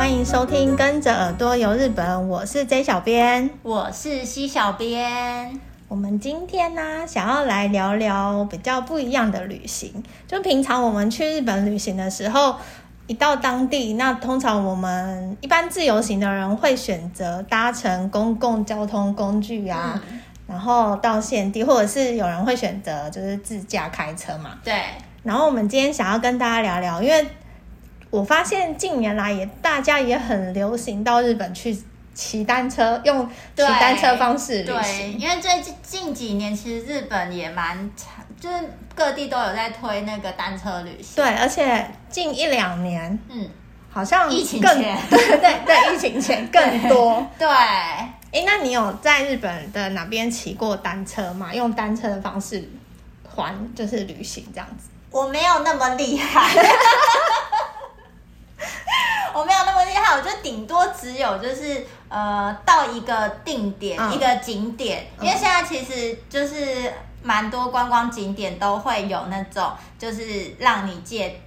欢迎收听《跟着耳朵游日本》，我是 J 小编，我是 C 小编。我们今天呢，想要来聊聊比较不一样的旅行。就平常我们去日本旅行的时候，一到当地，那通常我们一般自由行的人会选择搭乘公共交通工具啊，嗯、然后到现地，或者是有人会选择就是自驾开车嘛。对。然后我们今天想要跟大家聊聊，因为我发现近年来也大家也很流行到日本去骑单车，用骑单车方式旅行。对，因为最近近几年其实日本也蛮。就是各地都有在推那个单车旅行，对，而且近一两年，嗯，好像疫情前，对对对，疫情前更多，对。哎，那你有在日本的哪边骑过单车吗？用单车的方式环就是旅行这样子？我没有那么厉害，我没有那么厉害，我就顶多只有就是呃到一个定点、嗯、一个景点，因为现在其实就是。蛮多观光景点都会有那种，就是让你借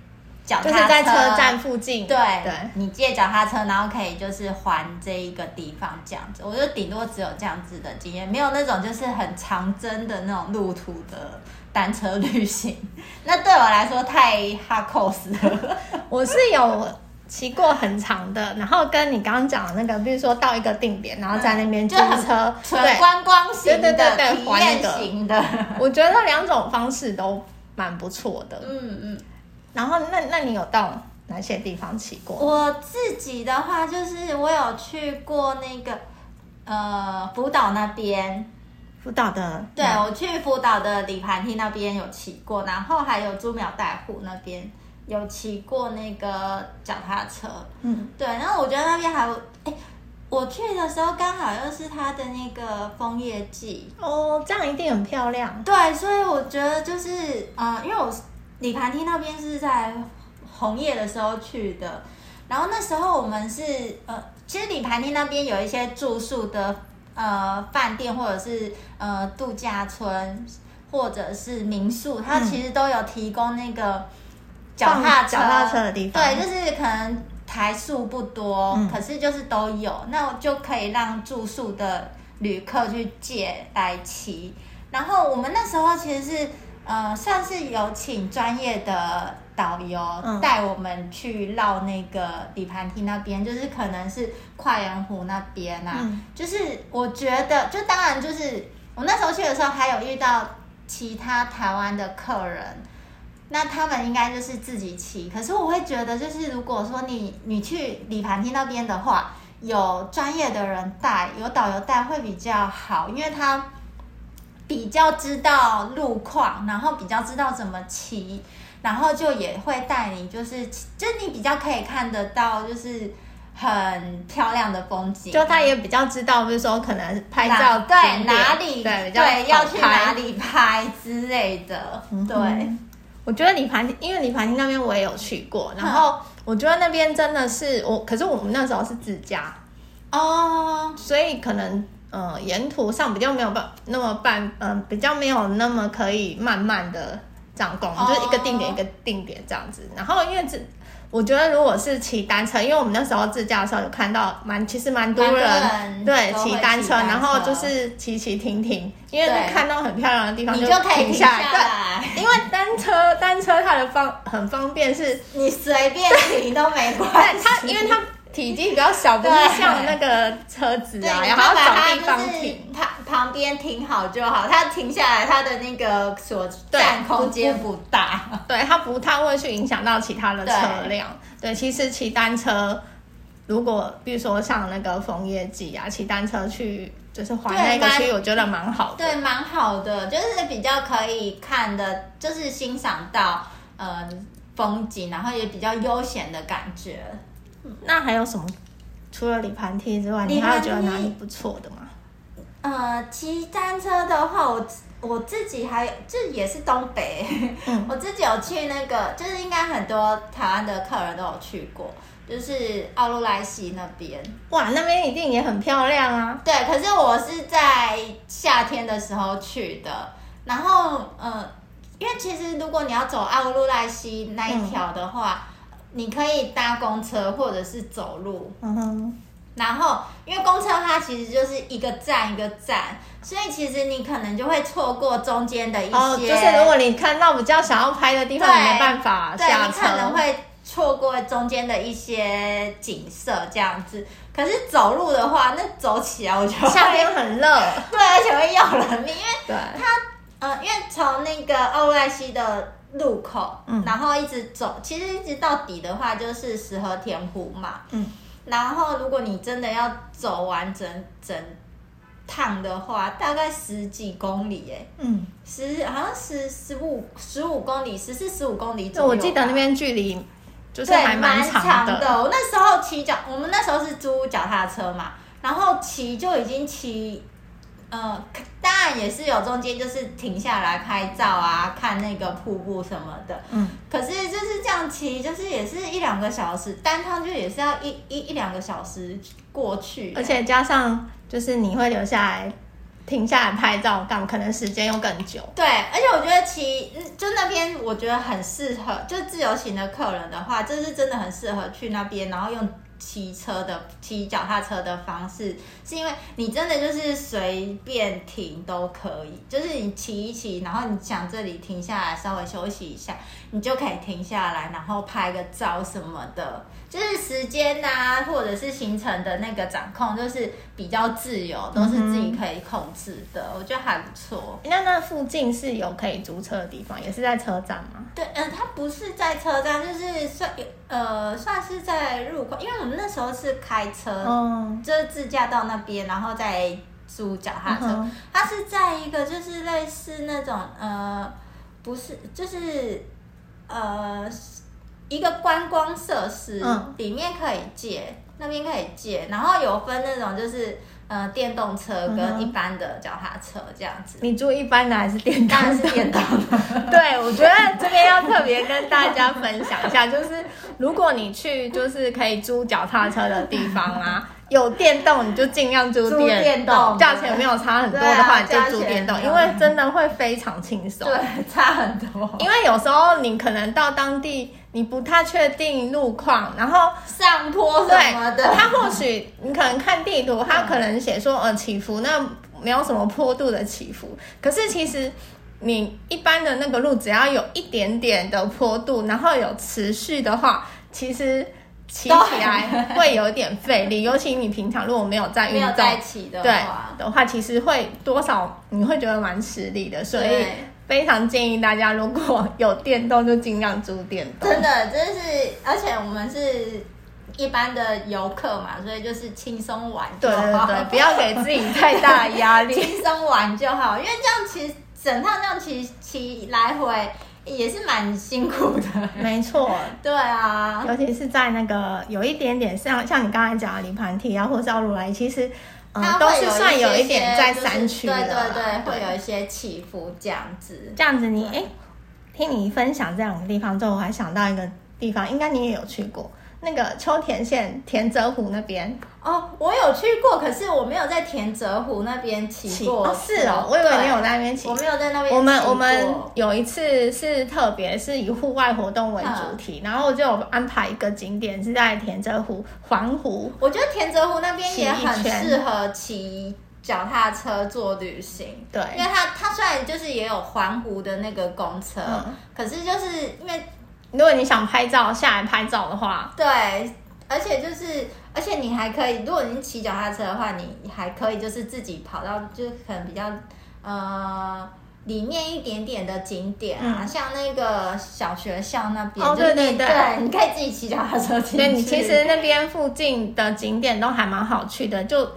脚踏车，就是在车站附近，对，对你借脚踏车，然后可以就是环这一个地方这样子。我就顶多只有这样子的经验，没有那种就是很长征的那种路途的单车旅行。那对我来说太 hard course 了。我是有。骑过很长的，然后跟你刚刚讲的那个，比如说到一个定点，然后在那边租车，纯观光型的，对对对对，体验型的。我觉得两种方式都蛮不错的。嗯嗯。然后，那那你有到哪些地方骑过？我自己的话，就是我有去过那个呃福岛那边，福岛的，对，我去福岛的里盘梯那边有骑过，然后还有朱苗代湖那边。有骑过那个脚踏车，嗯，对，然后我觉得那边还有，哎，我去的时候刚好又是它的那个枫叶季，哦，这样一定很漂亮。对，所以我觉得就是，呃，因为我里盘梯那边是在红叶的时候去的，然后那时候我们是，呃，其实里盘梯那边有一些住宿的，呃，饭店或者是呃度假村或者是民宿，它其实都有提供那个。脚踏脚踏车的地方，对，就是可能台数不多，嗯，可是就是都有，那我就可以让住宿的旅客去借来骑。然后我们那时候其实是呃，算是有请专业的导游带我们去绕那个底盘梯那边，就是可能是跨洋湖那边啊，嗯。就是我觉得，就当然就是我那时候去的时候，还有遇到其他台湾的客人。那他们应该就是自己骑，可是我会觉得，就是如果说你你去里盘厅那边的话，有专业的人带，有导游带会比较好，因为他比较知道路况，然后比较知道怎么骑，然后就也会带你，就是就你比较可以看得到，就是很漂亮的风景，就他也比较知道，就是说可能拍照对哪里对，对要去哪里拍之类的，嗯、对。我觉得里盘梯，因为里盘厅那边我也有去过，然后我觉得那边真的是我，可是我们那时候是自驾哦，所以可能呃沿途上比较没有办那么办，嗯、呃，比较没有那么可以慢慢的这样逛，就是一个定点一个定点这样子，然后因为这。我觉得如果是骑单车，因为我们那时候自驾的时候有看到蛮，其实蛮多人对骑单车，然后就是骑骑停停，因为看到很漂亮的地方就停下来。对，因为单车单车它的方很方便，是你随便停都没关系。它因为它。体积比较小，不是像那个车子啊，然后要找地方停，它旁边停好就好。它停下来，它的那个所占空间不大，对，它不太会去影响到其他的车辆。对，其实骑单车，如果比如说像那个枫叶季啊，骑单车去就是环那个区，我觉得蛮好的。对，蛮好的，就是比较可以看的，就是欣赏到呃风景，然后也比较悠闲的感觉。那还有什么？除了里盘梯之外，你还有觉得哪里不错的吗？呃，骑单车的话，我我自己还这也是东北，嗯，我自己有去那个，就是应该很多台湾的客人都有去过，就是奥路莱西那边。哇，那边一定也很漂亮啊！对，可是我是在夏天的时候去的，然后呃，因为其实如果你要走奥路莱西那一条的话。嗯你可以搭公车或者是走路。嗯哼。然后，因为公车它其实就是一个站一个站，所以其实你可能就会错过中间的一些。哦，就是如果你看到比较想要拍的地方，你没办法下车。对，你可能会错过中间的一些景色这样子。可是走路的话，那走起来我觉得夏天很热，对，而且会要人命，因为对它呃，因为从那个奥赖西的路口，嗯，然后一直走，其实一直到底的话就是石河田湖嘛，嗯。然后，如果你真的要走完整整趟的话，大概十几公里哎，嗯，十好像十十五十五公里，十四十五公里左右。我记得那边距离就是还蛮长的。对，蛮长的。我那时候骑脚，我们那时候是租脚踏车嘛，然后骑就已经骑。呃，当然也是有中间就是停下来拍照啊，看那个瀑布什么的。嗯，可是就是这样骑，就是也是一两个小时，单趟就也是要一一一两个小时过去，而且加上就是你会留下来停下来拍照，干可能时间又更久。对，而且我觉得骑就那边，我觉得很适合，就自由行的客人的话，就是真的很适合去那边，然后用。骑车的骑脚踏车的方式，是因为你真的就是随便停都可以，就是你骑一骑，然后你想这里停下来稍微休息一下，你就可以停下来，然后拍个照什么的。就是时间呐、啊，或者是行程的那个掌控，就是比较自由，都是自己可以控制的，嗯、我觉得还不错。那那附近是有可以租车的地方，也是在车站吗？对，嗯、呃，它不是在车站，就是算呃算是在入口，因为我们那时候是开车，嗯，就是自驾到那边，然后再租脚踏车。嗯、它是在一个就是类似那种呃，不是，就是呃。一个观光设施，嗯、里面可以借，那边可以借，然后有分那种就是呃电动车跟一般的脚踏车这样子。你租一般的还是电动？当然是电动的。对，我觉得这边要特别跟大家分享一下，就是如果你去就是可以租脚踏车的地方啊。有电动你就尽量租电动，价钱没有差很多的话，你就租电动，因为真的会非常轻松。对，差很多。因为有时候你可能到当地，你不太确定路况，然后上坡什么的，他或许你可能看地图，他可能写说呃起伏，那没有什么坡度的起伏。可是其实你一般的那个路，只要有一点点的坡度，然后有持续的话，其实。骑起来会有点费力，尤其你平常如果没有在运动在骑的话，对的话，其实会多少你会觉得蛮吃力的，所以非常建议大家如果有电动就尽量租电动。真的，真是，而且我们是一般的游客嘛，所以就是轻松玩就好，对对对，不要给自己太大的压力，轻松玩就好，因为这样骑整趟这样骑骑来回。也是蛮辛苦的，没错，对啊，尤其是在那个有一点点像像你刚才讲的黎磐梯啊，或者奥鲁莱，其实嗯都是算有一点在山区的，对对对，会有一些起伏这样子。这样子你哎，听你分享这两个地方之后，我还想到一个地方，应该你也有去过。那个秋田县田泽湖那边哦，我有去过，可是我没有在田泽湖那边骑过。哦，是哦，我以为你有在那边骑。我没有在那边。我们我们有一次是特别是以户外活动为主题，嗯、然后就有安排一个景点是在田泽湖环湖。我觉得田泽湖那边也很适合骑脚踏车做旅行。对，因为它它虽然就是也有环湖的那个公车，嗯、可是就是因为。如果你想拍照下来拍照的话，对，而且就是，而且你还可以，如果你骑脚踏车的话，你还可以就是自己跑到，就是可能比较呃里面一点点的景点啊，嗯、像那个小学校那边，哦，对对对，对，你可以自己骑脚踏车进去。对，你其实那边附近的景点都还蛮好去的，就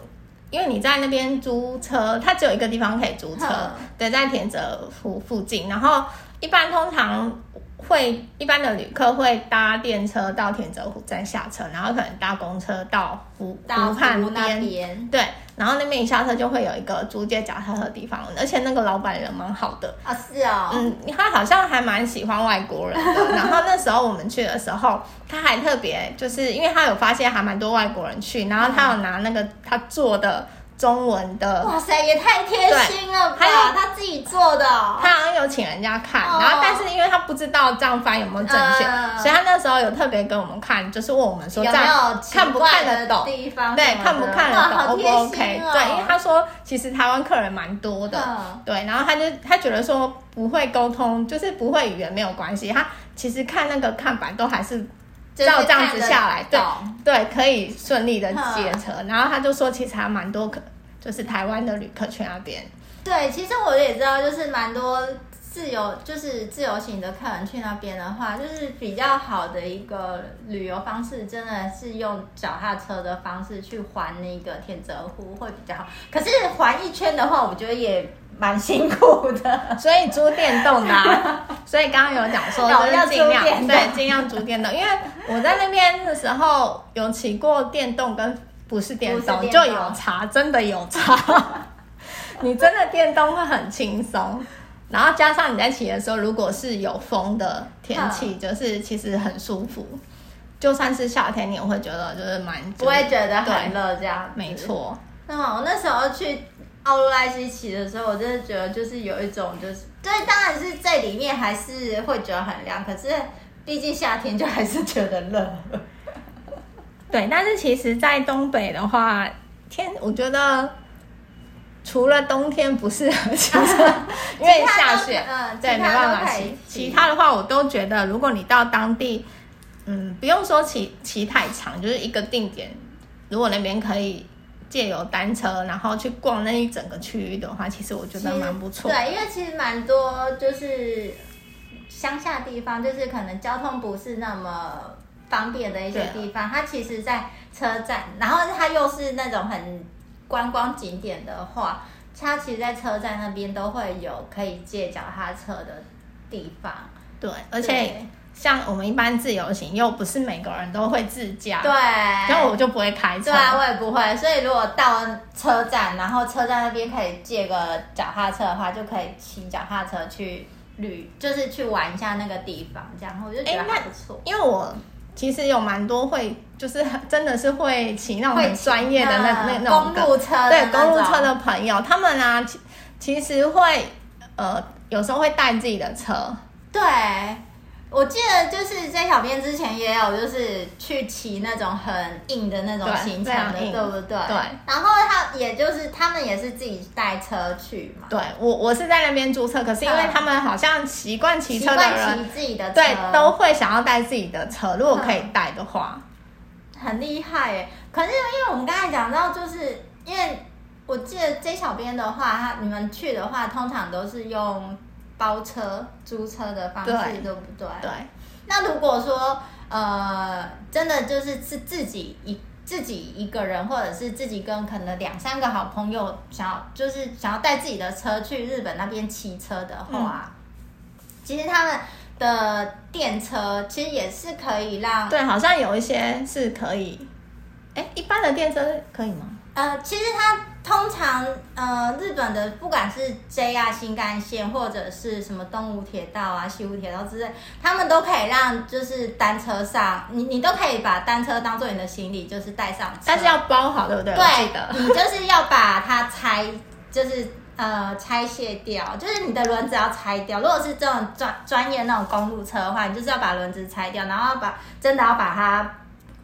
因为你在那边租车，它只有一个地方可以租车，嗯、对，在田泽湖附近，然后一般通常。会一般的旅客会搭电车到田泽湖站下车，然后可能搭公车到湖湖畔边，对，然后那边一下车就会有一个租借脚踏车的地方，而且那个老板人蛮好的啊，是啊、哦，嗯，他好像还蛮喜欢外国人的。然后那时候我们去的时候，他还特别就是因为他有发现还蛮多外国人去，然后他有拿那个他做的中文的。哇塞，也太贴心了吧！他自己做的，他好像有请人家看，然后但是因为他不知道这样翻有没有正确，所以他那时候有特别给我们看，就是问我们说这样看不看得懂？地方对，看不看得懂？O 不 OK？对，因为他说其实台湾客人蛮多的，对，然后他就他觉得说不会沟通，就是不会语言没有关系，他其实看那个看板都还是。照这样子下来，对对，可以顺利的接车。嗯、然后他就说，其实还蛮多客，就是台湾的旅客去那边。对，其实我也知道，就是蛮多自由，就是自由行的客人去那边的话，就是比较好的一个旅游方式，真的是用脚踏车的方式去环那个天泽湖会比较好。可是环一圈的话，我觉得也。蛮辛苦的，所以租电动的、啊，所以刚刚有讲说就是尽量对尽量租电动，因为我在那边的时候有骑过电动跟不是电动，就有差，真的有差。你真的电动会很轻松，然后加上你在骑的时候，如果是有风的天气，就是其实很舒服。就算是夏天，你也会觉得就是蛮不会觉得很热这样。没错。那我那时候去。奥洛莱西骑的时候，我真的觉得就是有一种，就是对，当然是在里面还是会觉得很凉，可是毕竟夏天就还是觉得热。对，但是其实，在东北的话，天，我觉得除了冬天不适合骑车，因为下雪，嗯，对，没办法骑。其他的话，我都觉得，如果你到当地，嗯，不用说骑骑太长，就是一个定点，如果那边可以。借由单车，然后去逛那一整个区域的话，其实我觉得蛮不错。对，因为其实蛮多就是乡下地方，就是可能交通不是那么方便的一些地方，它其实，在车站，然后它又是那种很观光景点的话，它其实，在车站那边都会有可以借脚踏车的地方。对，而且。像我们一般自由行，又不是每个人都会自驾，对，然后我就不会开车，对啊，我也不会。所以如果到车站，然后车站那边可以借个脚踏车的话，就可以骑脚踏车去旅，就是去玩一下那个地方，这样我就觉得还不错。欸、因为我其实有蛮多会，就是真的是会骑那种很专业的那那那种公路车，对公路车的朋友，他们啊，其其实会呃有时候会带自己的车，对。我记得就是在小编之前也有，就是去骑那种很硬的那种行程的，对，对不对？对。然后他也就是他们也是自己带车去嘛。对，我我是在那边租车，可是因为他们好像习惯骑车的人，骑自己的车，对，都会想要带自己的车，如果可以带的话。很厉害耶！可是因为我们刚才讲到，就是因为我记得 J 小编的话，他你们去的话，通常都是用。包车、租车的方式，对，对不对？对。那如果说，呃，真的就是是自己一自己一个人，或者是自己跟可能两三个好朋友，想要就是想要带自己的车去日本那边骑车的话，嗯、其实他们的电车其实也是可以让。对，好像有一些是可以。哎，一般的电车可以吗？呃，其实它通常呃，日本的不管是 JR 新干线或者是什么东武铁道啊、西武铁道之类，他们都可以让就是单车上，你你都可以把单车当做你的行李，就是带上车。但是要包好，对不对？对的，你就是要把它拆，就是呃拆卸掉，就是你的轮子要拆掉。如果是这种专专业那种公路车的话，你就是要把轮子拆掉，然后把真的要把它。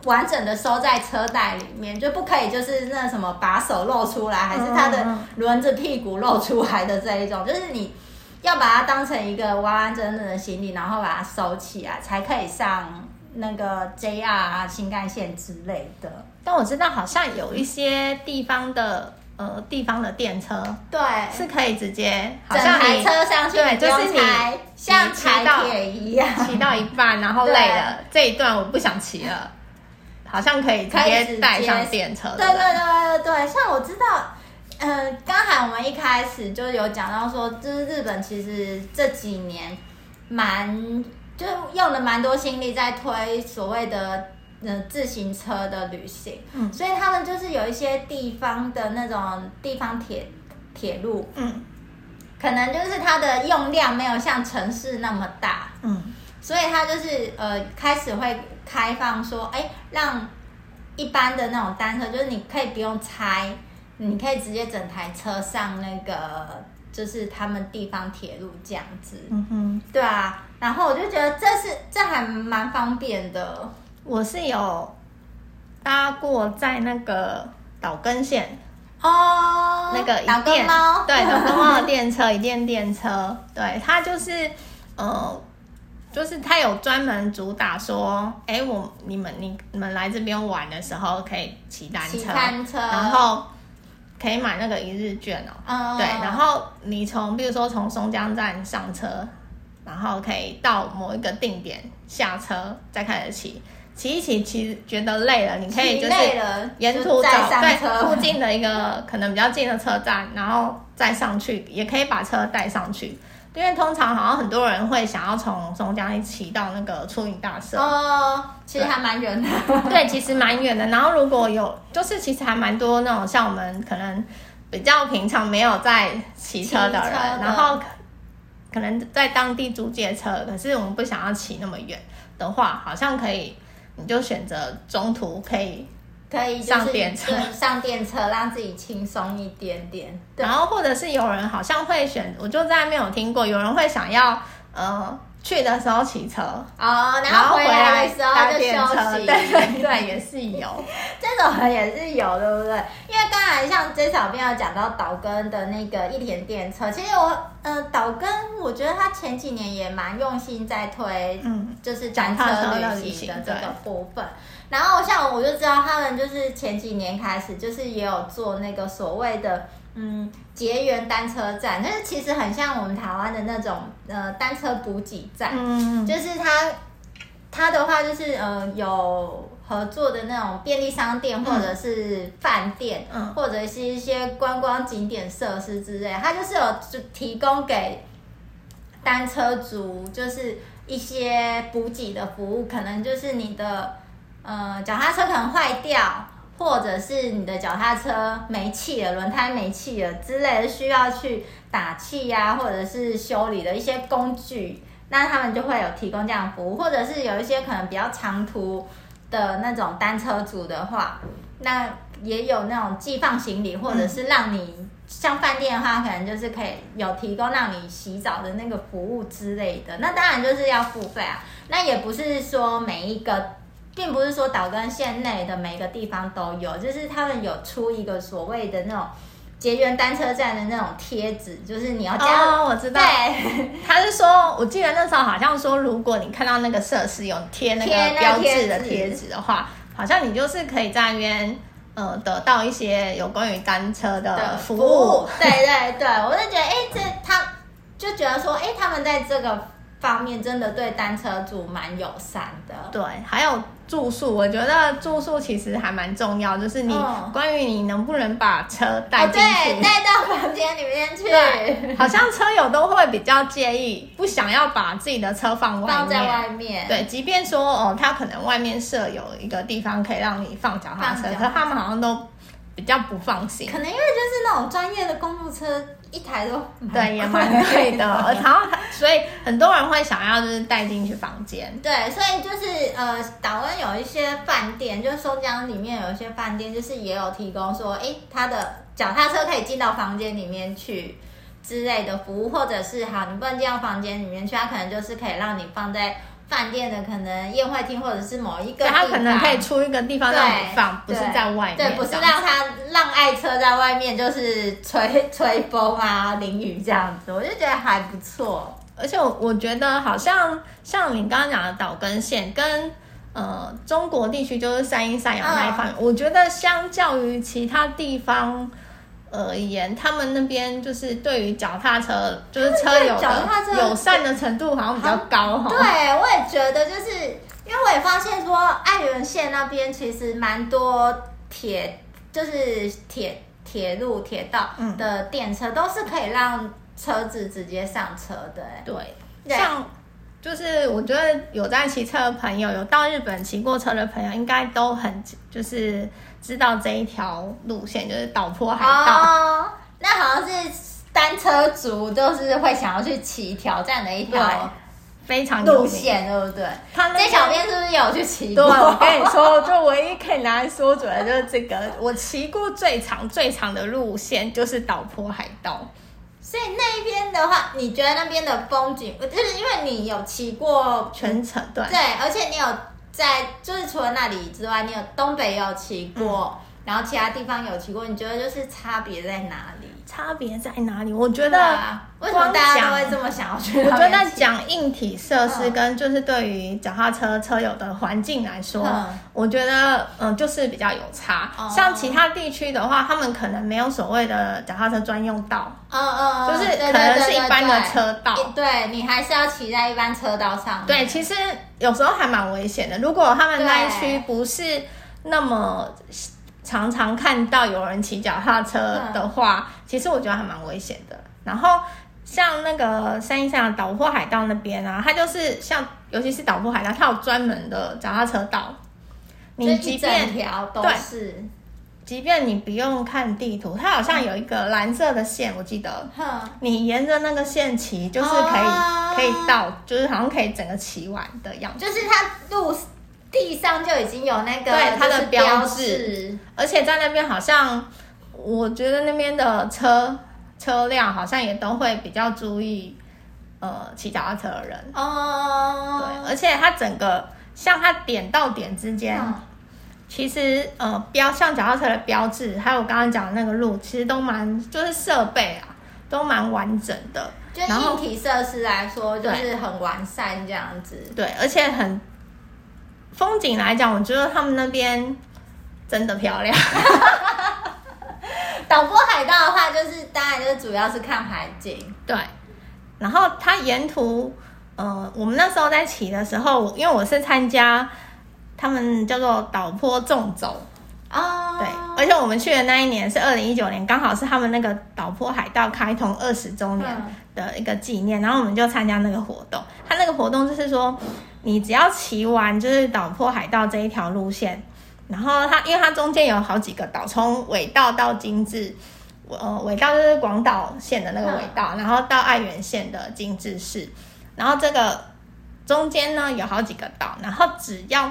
完整的收在车袋里面，就不可以就是那什么把手露出来，还是它的轮子屁股露出来的这一种，就是你要把它当成一个完完整整的行李，然后把它收起来，才可以上那个 JR 啊、新干线之类的。但我知道好像有一些地方的呃地方的电车，对，是可以直接好像整台车上去，对，就是你像踩铁一样，骑到一半然后累了，这一段我不想骑了。好像可以直接带上电车。对对？对对对，像我知道，嗯、呃，刚才我们一开始就有讲到说，就是日本其实这几年蛮就用了蛮多心力在推所谓的呃自行车的旅行，嗯，所以他们就是有一些地方的那种地方铁铁路，嗯，可能就是它的用量没有像城市那么大，嗯，所以他就是呃开始会。开放说，哎，让一般的那种单车，就是你可以不用拆，你可以直接整台车上那个，就是他们地方铁路这样子。嗯哼，对啊。然后我就觉得这是这还蛮方便的。我是有搭过在那个岛根县哦，那个岛根猫，对，岛根猫的电车，一电电车，对，它就是呃。就是他有专门主打说，哎、欸，我你们你你们来这边玩的时候可以骑单车，单车，然后可以买那个一日券哦。对，然后你从比如说从松江站上车，然后可以到某一个定点下车，再开始骑，骑一骑骑觉得累了，你可以就是沿途找对附近的一个可能比较近的车站，然后再上去，也可以把车带上去。因为通常好像很多人会想要从松江一骑到那个出云大社哦，其实还蛮远的。对，其实蛮远的。然后如果有，就是其实还蛮多那种像我们可能比较平常没有在骑车的人，的然后可能在当地租借车，可是我们不想要骑那么远的话，好像可以，你就选择中途可以。可以上电车，上电车让自己轻松一点点。然后或者是有人好像会选，我就在没有听过，有人会想要呃去的时候骑车哦，然后回来的时候就休息。对对对，也是有 这种人也是有，对不对？因为刚才像曾小编有讲到岛根的那个一田电车，其实我呃岛根，我觉得他前几年也蛮用心在推，嗯，就是单车旅行的这个部分。然后像我就知道他们就是前几年开始，就是也有做那个所谓的嗯结缘单车站，但是其实很像我们台湾的那种呃单车补给站，嗯，就是他他的话就是呃有合作的那种便利商店或者是饭店，嗯，或者是一些观光景点设施之类，他就是有就提供给单车族就是一些补给的服务，可能就是你的。呃，脚踏车可能坏掉，或者是你的脚踏车没气了，轮胎没气了之类的，需要去打气呀、啊，或者是修理的一些工具，那他们就会有提供这样的服务，或者是有一些可能比较长途的那种单车组的话，那也有那种寄放行李，或者是让你、嗯、像饭店的话，可能就是可以有提供让你洗澡的那个服务之类的，那当然就是要付费啊，那也不是说每一个。并不是说岛根县内的每个地方都有，就是他们有出一个所谓的那种结缘单车站的那种贴纸，就是你要加哦，我知道，对，他是说，我记得那时候好像说，如果你看到那个设施有贴那个标志的贴纸的话，好像你就是可以在那边呃得到一些有关于单车的服务。服务。对对对，我就觉得，哎，这他就觉得说，哎，他们在这个方面真的对单车主蛮友善的。对，还有。住宿，我觉得住宿其实还蛮重要，就是你关于你能不能把车带进去，哦、对，带到房间里面去。对，好像车友都会比较介意，不想要把自己的车放外面。放在外面。对，即便说哦，他可能外面设有一个地方可以让你放脚踏车，可是他们好像都比较不放心。可能因为就是那种专业的公路车。一台都对，也蛮贵的，然后所以很多人会想要就是带进去房间。对，所以就是呃，岛湾有一些饭店，就是松江里面有一些饭店，就是也有提供说，哎，他的脚踏车可以进到房间里面去之类的服务，或者是好，你不能进到房间里面去，他可能就是可以让你放在。饭店的可能宴会厅，或者是某一个，他可能可以出一个地方让你放，不是在外面。对，不是让他让爱车在外面，就是吹吹风啊、淋雨这样子，我就觉得还不错。而且我我觉得好像像你刚刚讲的岛根县跟呃中国地区，就是山阴山阳那一方面，嗯，我觉得相较于其他地方。而言，他们那边就是对于脚踏车，就是车友的友善的程度好像比较高哈。对，我也觉得，就是因为我也发现说，爱媛县那边其实蛮多铁，就是铁铁路铁道的电车，都是可以让车子直接上车的。对，像就是我觉得有在骑车的朋友，有到日本骑过车的朋友，应该都很就是。知道这一条路线就是岛坡海道。哦，那好像是单车族都是会想要去骑挑战的一条非常路线，对不对？他那小编是不是有去骑过？对，我跟你说，就唯一可以拿来说准的就是这个。我骑过最长最长的路线就是岛坡海道。所以那一边的话，你觉得那边的风景，就是因为你有骑过全程，对，对，而且你有在，就是除了那里之外，你有东北也有骑过，然后其他地方有骑过，你觉得就是差别在哪里？差别在哪里？我觉得，为什么大家都会这么想要去？我觉得讲硬体设施跟就是对于脚踏车车友的环境来说，嗯、我觉得嗯就是比较有差。嗯、像其他地区的话，他们可能没有所谓的脚踏车专用道，嗯嗯，就是可能是一般的车道。对，你还是要骑在一般车道上。对，其实有时候还蛮危险的。如果他们那一区不是那么。常常看到有人骑脚踏车的话，嗯、其实我觉得还蛮危险的。然后像那个山阴山岛坡海道那边啊，它就是像，尤其是岛坡海道，它有专门的脚踏车道。你即便条都是，即便你不用看地图，它好像有一个蓝色的线，我记得。嗯、你沿着那个线骑，就是可以、哦、可以到，就是好像可以整个骑完的样子。就是它路。地上就已经有那个对它的标志，而且在那边好像，我觉得那边的车车辆好像也都会比较注意，呃，骑脚踏车的人哦。对，而且它整个像它点到点之间，嗯、其实呃标像脚踏车的标志，还有我刚刚讲的那个路，其实都蛮就是设备啊，都蛮完整的。就硬体设施来说，就是很完善这样子。对，对，而且很。风景来讲，我觉得他们那边真的漂亮。岛坡海道的话，就是当然就是主要是看海景。对，然后它沿途，呃，我们那时候在骑的时候，因为我是参加他们叫做岛坡纵走哦，对，而且我们去的那一年是二零一九年，刚好是他们那个岛坡海道开通二十周年的一个纪念，嗯、然后我们就参加那个活动。他那个活动就是说。你只要骑完就是岛破海道这一条路线，然后它因为它中间有好几个岛，从尾道到金治，呃，尾道就是广岛县的那个尾道，然后到爱媛县的金治市，然后这个中间呢有好几个岛，然后只要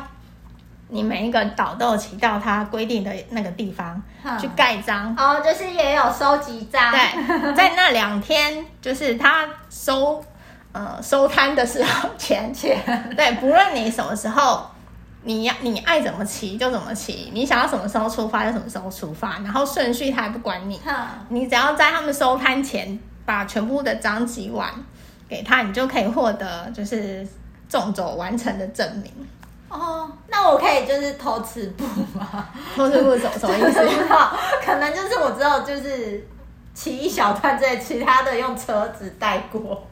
你每一个岛都有骑到它规定的那个地方去盖章，哦，就是也有收集章，对，在那两天就是他收。呃，收摊的时候钱 钱，对，不论你什么时候，你要你爱怎么骑就怎么骑，你想要什么时候出发就什么时候出发，然后顺序他也不管你，嗯、你只要在他们收摊前把全部的章集完给他，你就可以获得就是纵走完成的证明。哦，那我可以就是偷吃步吗？偷吃步什什么意思？可能就是我知道就是骑一小段，在其他的用车子带过。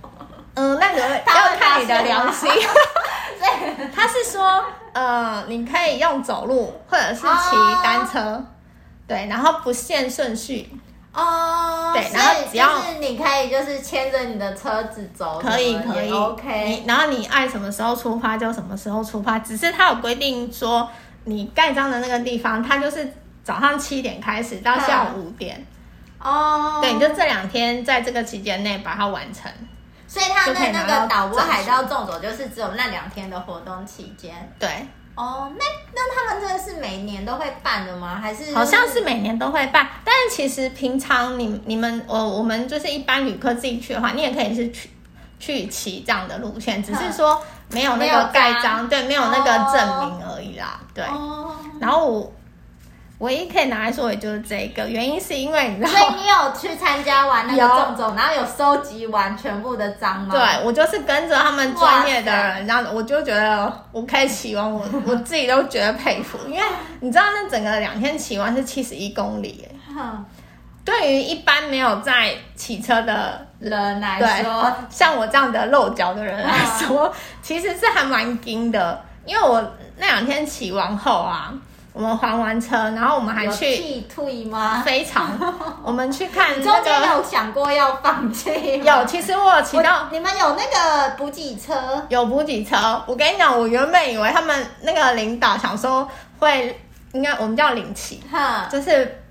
嗯，那个要看你的良心。对，他是说，呃，你可以用走路或者是骑单车，哦、对，然后不限顺序。哦，对，然后只要是你可以就是牵着你的车子走，可以可以，OK。然后你爱什么时候出发就什么时候出发，只是他有规定说，你盖章的那个地方，他就是早上七点开始到下午五点。哦，对，你就这两天在这个期间内把它完成。所以他的那个岛国海道纵走就是只有那两天的活动期间。对。哦，那那他们真的是每年都会办的吗？还是、就是？好像是每年都会办，但是其实平常你你们我我们就是一般旅客自己去的话，你也可以是去去骑这样的路线，只是说没有那个盖章，对，没有那个证明而已啦。对。哦。然后我。唯一可以拿来说的就是这个，原因是因为你知道，所以你有去参加完那个种种，然后有收集完全部的章吗？对，我就是跟着他们专业的人，然后我就觉得我可以骑完，我我自己都觉得佩服，因为你知道那整个两天骑完是七十一公里，嗯，对于一般没有在骑车的人来说，像我这样的露脚的人来说，嗯、其实是还蛮惊的，因为我那两天骑完后啊。我们还完车，然后我们还去气退吗？非常，我们去看那个。中间有想过要放弃？有，其实我有骑到。你们有那个补给车？有补给车。我跟你讲，我原本以为他们那个领导想说会，应该我们叫领骑，哈，就是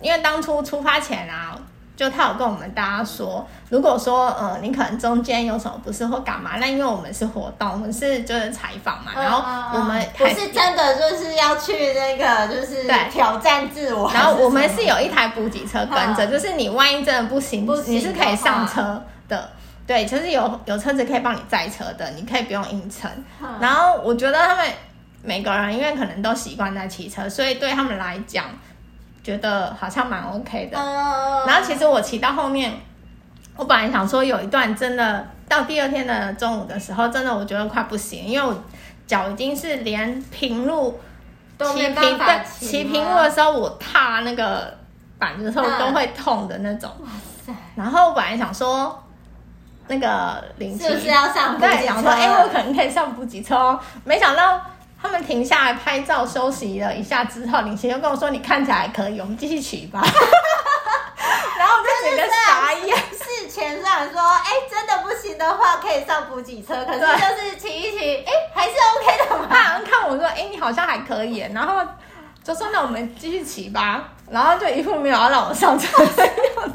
因为当初出发前啊，就他有跟我们大家说，如果说呃你可能中间有什么不适或干嘛，那因为我们是活动，我们是就是采访嘛，然后我们不是真的就是要去那个就是挑战自我，然后我们是有一台补给车跟着，就是你万一真的不行，不行你是可以上车的，对，就是有有车子可以帮你载车的，你可以不用硬撑。然后我觉得他们每个人因为可能都习惯在骑车，所以对他们来讲。觉得好像蛮 OK 的，然后其实我骑到后面，我本来想说有一段真的到第二天的中午的时候，真的我觉得快不行，因为我脚已经是连平路骑平的骑平路的时候，我踏那个板子的时候都会痛的那种。哇塞！然后我本来想说那个林奇是不是要上补给车？对，想说哎，我可能可以上补给车哦，没想到。他们停下来拍照休息了一下之后，林奇又跟我说：“你看起来还可以，我们继续骑吧。”然后我就觉得傻眼。事前虽然说：“哎、欸，真的不行的话，可以上补给车。”可是就是骑一骑，哎、欸，还是 OK 的嘛。他好像看我说：“哎、欸，你好像还可以。”然后就说：“那我们继续骑吧。”然后就一副没有要让我上车的样子。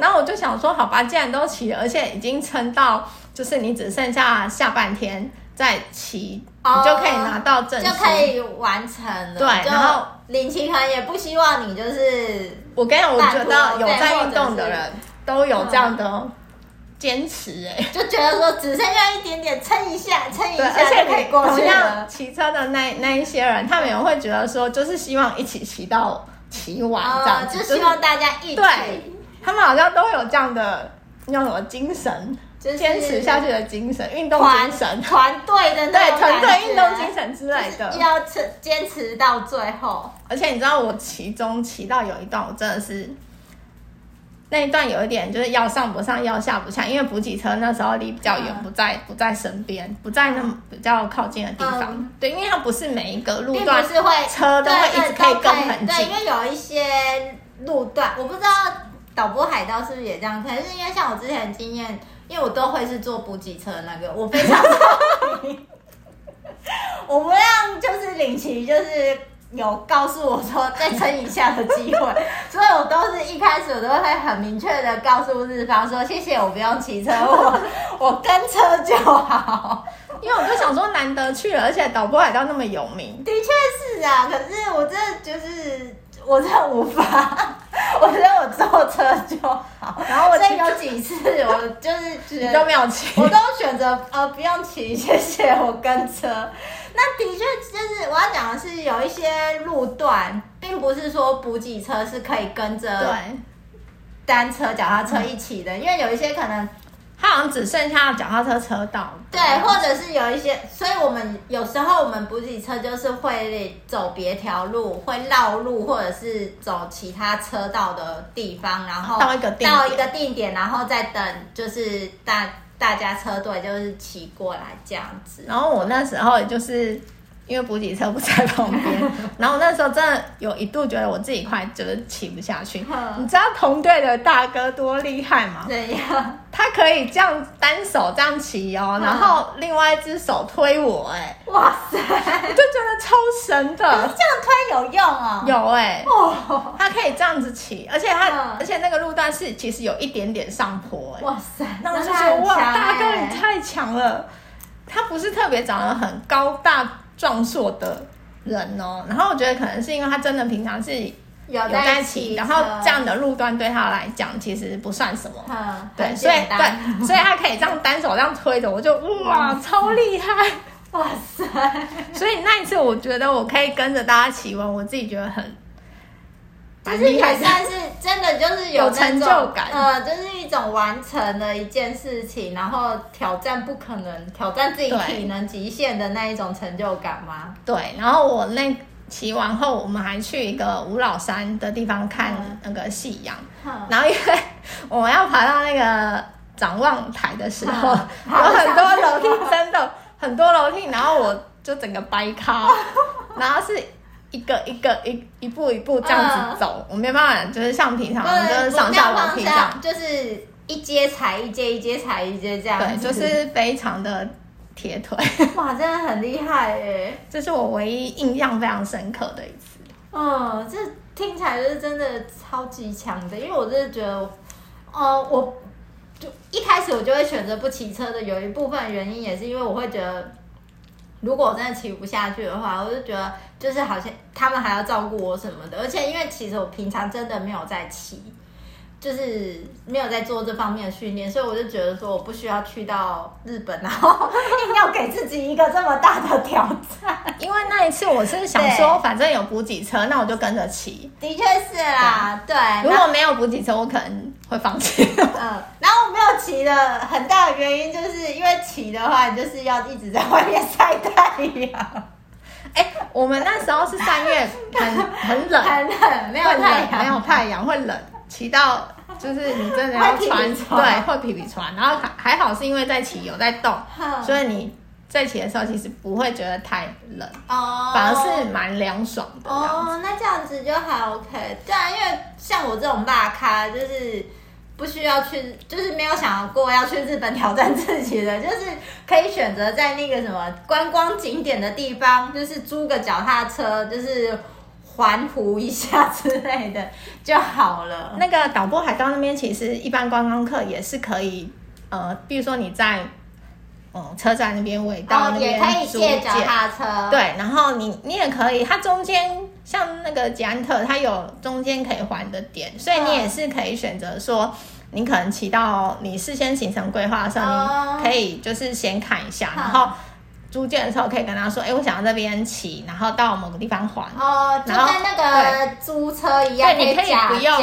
然后我就想说：“好吧，既然都骑了，而且已经撑到，就是你只剩下下半天。”再骑，你就可以拿到证书，就可以完成了。对，然后林奇可能也不希望你就是，我跟你讲，我觉得有在运动的人都有这样的坚持，哎，就觉得说只剩下一点点，撑一下，撑一下就可以过去了。像骑车的那那一些人，他们也会觉得说，就是希望一起骑到骑完这样子，就希望大家一起。对，他们好像都有这样的那种精神。坚持下去的精神，运动精神，团队的对团队运动精神之类的，要持坚持到最后。而且你知道，我骑中骑到有一段，我真的是那一段有一点就是要上不上，要下不下，因为补给车那时候离比较远，不在不在身边，不在那么比较靠近的地方。嗯、对，因为它不是每一个路段是会车都会一直可以跟很近，对，因为有一些路段，我不知道导播海盗是不是也这样，可能是因为像我之前的经验。因为我都会是坐补给车那个，我非常 我不让就是领骑，就是有告诉我说再撑一下的机会，所以我都是一开始我都会很明确的告诉日方说，谢谢我不用骑车，我 我跟车就好，因为我就想说难得去了，而且导播海盗那么有名，的确是啊，可是我真的就是我真的无法。我觉得我坐车就好，然后我这有几次我就是觉得都没有骑，我都选择呃不用骑，谢谢我跟车。那的确就是我要讲的是有一些路段，并不是说补给车是可以跟着单车、脚踏车一起的，因为有一些可能。它好像只剩下脚踏车车道，对，或者是有一些，所以我们有时候我们补给车就是会走别条路，会绕路，或者是走其他车道的地方，然后到一个到一个定点，然后再等，就是大大家车队就是骑过来这样子。然后我那时候也就是。因为补给车不在旁边，然后那时候真的有一度觉得我自己快就是骑不下去。你知道同队的大哥多厉害吗？怎样？他可以这样单手这样骑哦，然后另外一只手推我，哎，哇塞，我就觉得超神的。这样推有用啊？有哎，他可以这样子骑，而且他而且那个路段是其实有一点点上坡，哎，哇塞，那我就觉得哇，大哥你太强了。他不是特别长得很高大。壮硕的人哦，然后我觉得可能是因为他真的平常是有在骑，然后这样的路段对他来讲其实不算什么，嗯、对，所以对，所以他可以这样单手这样推着，我就哇，超厉害，哇塞！所以那一次我觉得我可以跟着大家骑完，我自己觉得很。就是也算是真的，就是有，有成就感，呃，就是一种完成了一件事情，然后挑战不可能，挑战自己体能极限的那一种成就感吗？对，然后我那骑完后，我们还去一个五老山的地方看那个夕阳，嗯、然后因为我们要爬到那个展望台的时候，嗯、有很多楼梯，真的很多楼梯，然后我就整个掰咖，然后是。一个一个一一步一步这样子走，我没办法，就是像平常就是上下楼梯这样，就是一阶踩一阶，一阶踩一阶这样。对，就是非常的铁腿。哇，真的很厉害耶！这是我唯一印象非常深刻的一次。嗯，这听起来就是真的超级强的，因为我真的觉得呃，我就一开始我就会选择不骑车的，有一部分原因也是因为我会觉得，如果我真的骑不下去的话，我就觉得就是好像他们还要照顾我什么的，而且因为其实我平常真的没有在骑。就是没有在做这方面的训练，所以我就觉得说我不需要去到日本，然后 硬要给自己一个这么大的挑战。因为那一次我是想说，反正有补给车，那我就跟着骑。的确是啦，对。对，如果没有补给车，我可能会放弃。嗯，然后我没有骑的很大的原因，就是因为骑的话，你就是要一直在外面晒太阳。哎、欸，我们那时候是三月，很很冷，很冷，没有太阳，没有太阳会冷。骑到就是你真的要 穿，对，会皮皮穿，然后还还好是因为在骑有在动，所以你在骑的时候其实不会觉得太冷，哦，反而是蛮凉爽的。哦，那这样子就还 OK。对啊，因为像我这种大咖，就是不需要去，就是没有想过要去日本挑战自己的，就是可以选择在那个什么观光景点的地方，就是租个脚踏车，就是。环湖一下之类的 就好了。那个岛波海道那边其实一般观光客也是可以，呃，比如说你在，嗯，车站那边尾道那边以借脚踏车。对，然后你你也可以，它中间像那个捷安特，它有中间可以还的点，所以你也是可以选择说，你可能骑到你事先行程规划的时候，你可以就是先看一下，然后。租借的时候可以跟他说，哎、欸，我想要这边骑，然后到某个地方还。哦，就跟那个租车一样，对，你可以不用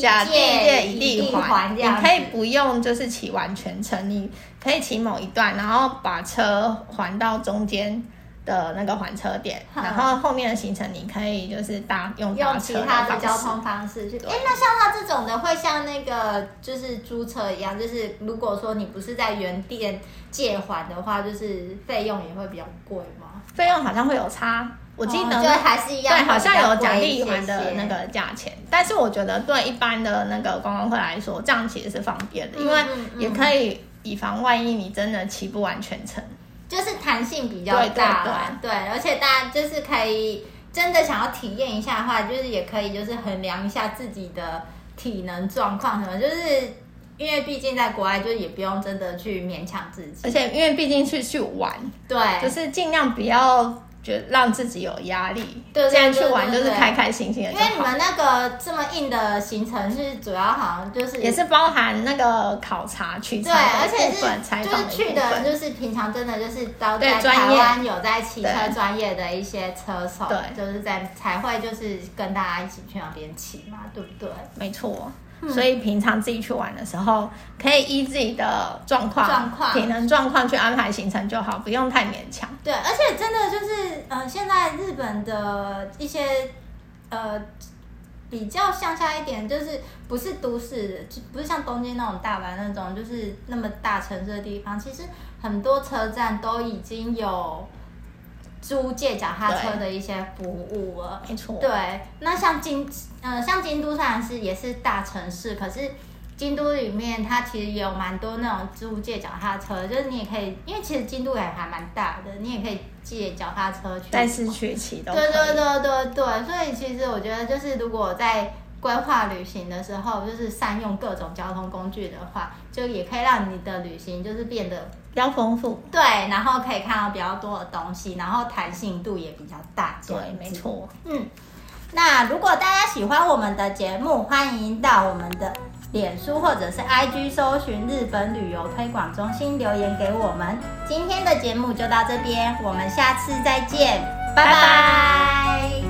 假地借一地还，你可以不用就是骑完全程，你可以骑某一段，然后把车还到中间的那个还车点，然后后面的行程你可以就是搭用用其他的交通方式去。哎、欸，那像他这种的会像那个就是租车一样，就是如果说你不是在原店借还的话，就是费用也会比较贵吗？费用好像会有差，我记得、哦、就还是一样，对，好像有奖励还的那个价钱。但是我觉得对一般的那个观光客来说，这样其实是方便的，因为也可以以防万一你真的骑不完全程。就是弹性比较大，对，对，对，对，而且大家就是可以真的想要体验一下的话，就是也可以就是衡量一下自己的体能状况什么，就是因为毕竟在国外，就也不用真的去勉强自己，而且因为毕竟是去玩，对，就是尽量不要。觉得让自己有压力，对，这样去玩就是开开心心的。因为你们那个这么硬的行程是主要好像就是也是包含那个考察取材，对，而且是就是去的，就是平常真的就是都在台湾有在骑车专业的一些车手，对，就是在才会就是跟大家一起去那边骑嘛，对不对？没错。所以平常自己去玩的时候，可以依自己的状况、状况、体能状况去安排行程就好，不用太勉强。对，而且真的就是，呃，现在日本的一些呃比较向下一点，就是不是都市的，就不是像东京那种大阪那种，就是那么大城市的地方，其实很多车站都已经有。租借脚踏车的一些服务了，没错。对，那像京，呃，像京都虽然是也是大城市，可是京都里面它其实也有蛮多那种租借脚踏车，就是你也可以，因为其实京都也还蛮大的，你也可以借脚踏车去。但是去骑都。对对对对对，所以其实我觉得就是如果在规划旅行的时候，就是善用各种交通工具的话，就也可以让你的旅行就是变得。比较丰富，对，然后可以看到比较多的东西，然后弹性度也比较大，对，没错，嗯。那如果大家喜欢我们的节目，欢迎到我们的脸书或者是 IG 搜寻日本旅游推广中心留言给我们。今天的节目就到这边，我们下次再见，拜拜。拜拜。